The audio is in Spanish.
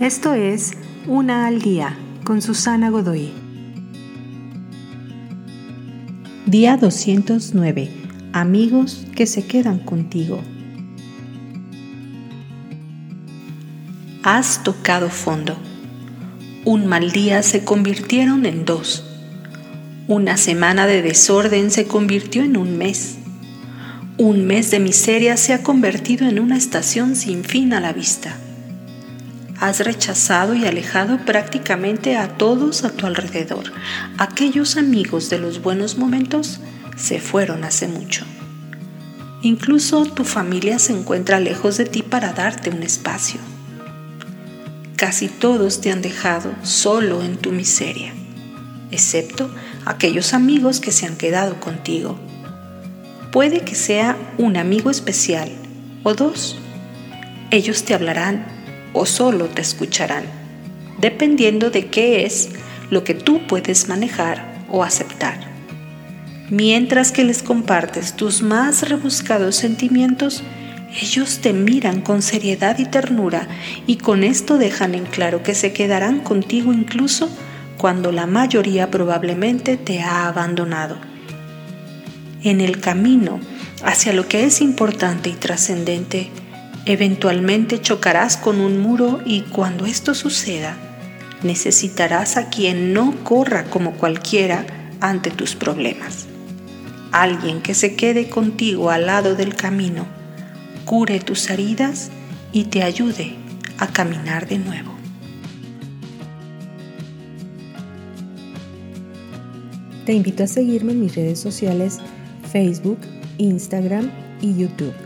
Esto es Una al Día con Susana Godoy. Día 209. Amigos que se quedan contigo. Has tocado fondo. Un mal día se convirtieron en dos. Una semana de desorden se convirtió en un mes. Un mes de miseria se ha convertido en una estación sin fin a la vista. Has rechazado y alejado prácticamente a todos a tu alrededor. Aquellos amigos de los buenos momentos se fueron hace mucho. Incluso tu familia se encuentra lejos de ti para darte un espacio. Casi todos te han dejado solo en tu miseria, excepto aquellos amigos que se han quedado contigo. Puede que sea un amigo especial o dos. Ellos te hablarán o solo te escucharán, dependiendo de qué es lo que tú puedes manejar o aceptar. Mientras que les compartes tus más rebuscados sentimientos, ellos te miran con seriedad y ternura y con esto dejan en claro que se quedarán contigo incluso cuando la mayoría probablemente te ha abandonado. En el camino hacia lo que es importante y trascendente, eventualmente chocarás con un muro y cuando esto suceda, necesitarás a quien no corra como cualquiera ante tus problemas. Alguien que se quede contigo al lado del camino cure tus heridas y te ayude a caminar de nuevo. Te invito a seguirme en mis redes sociales Facebook, Instagram y YouTube.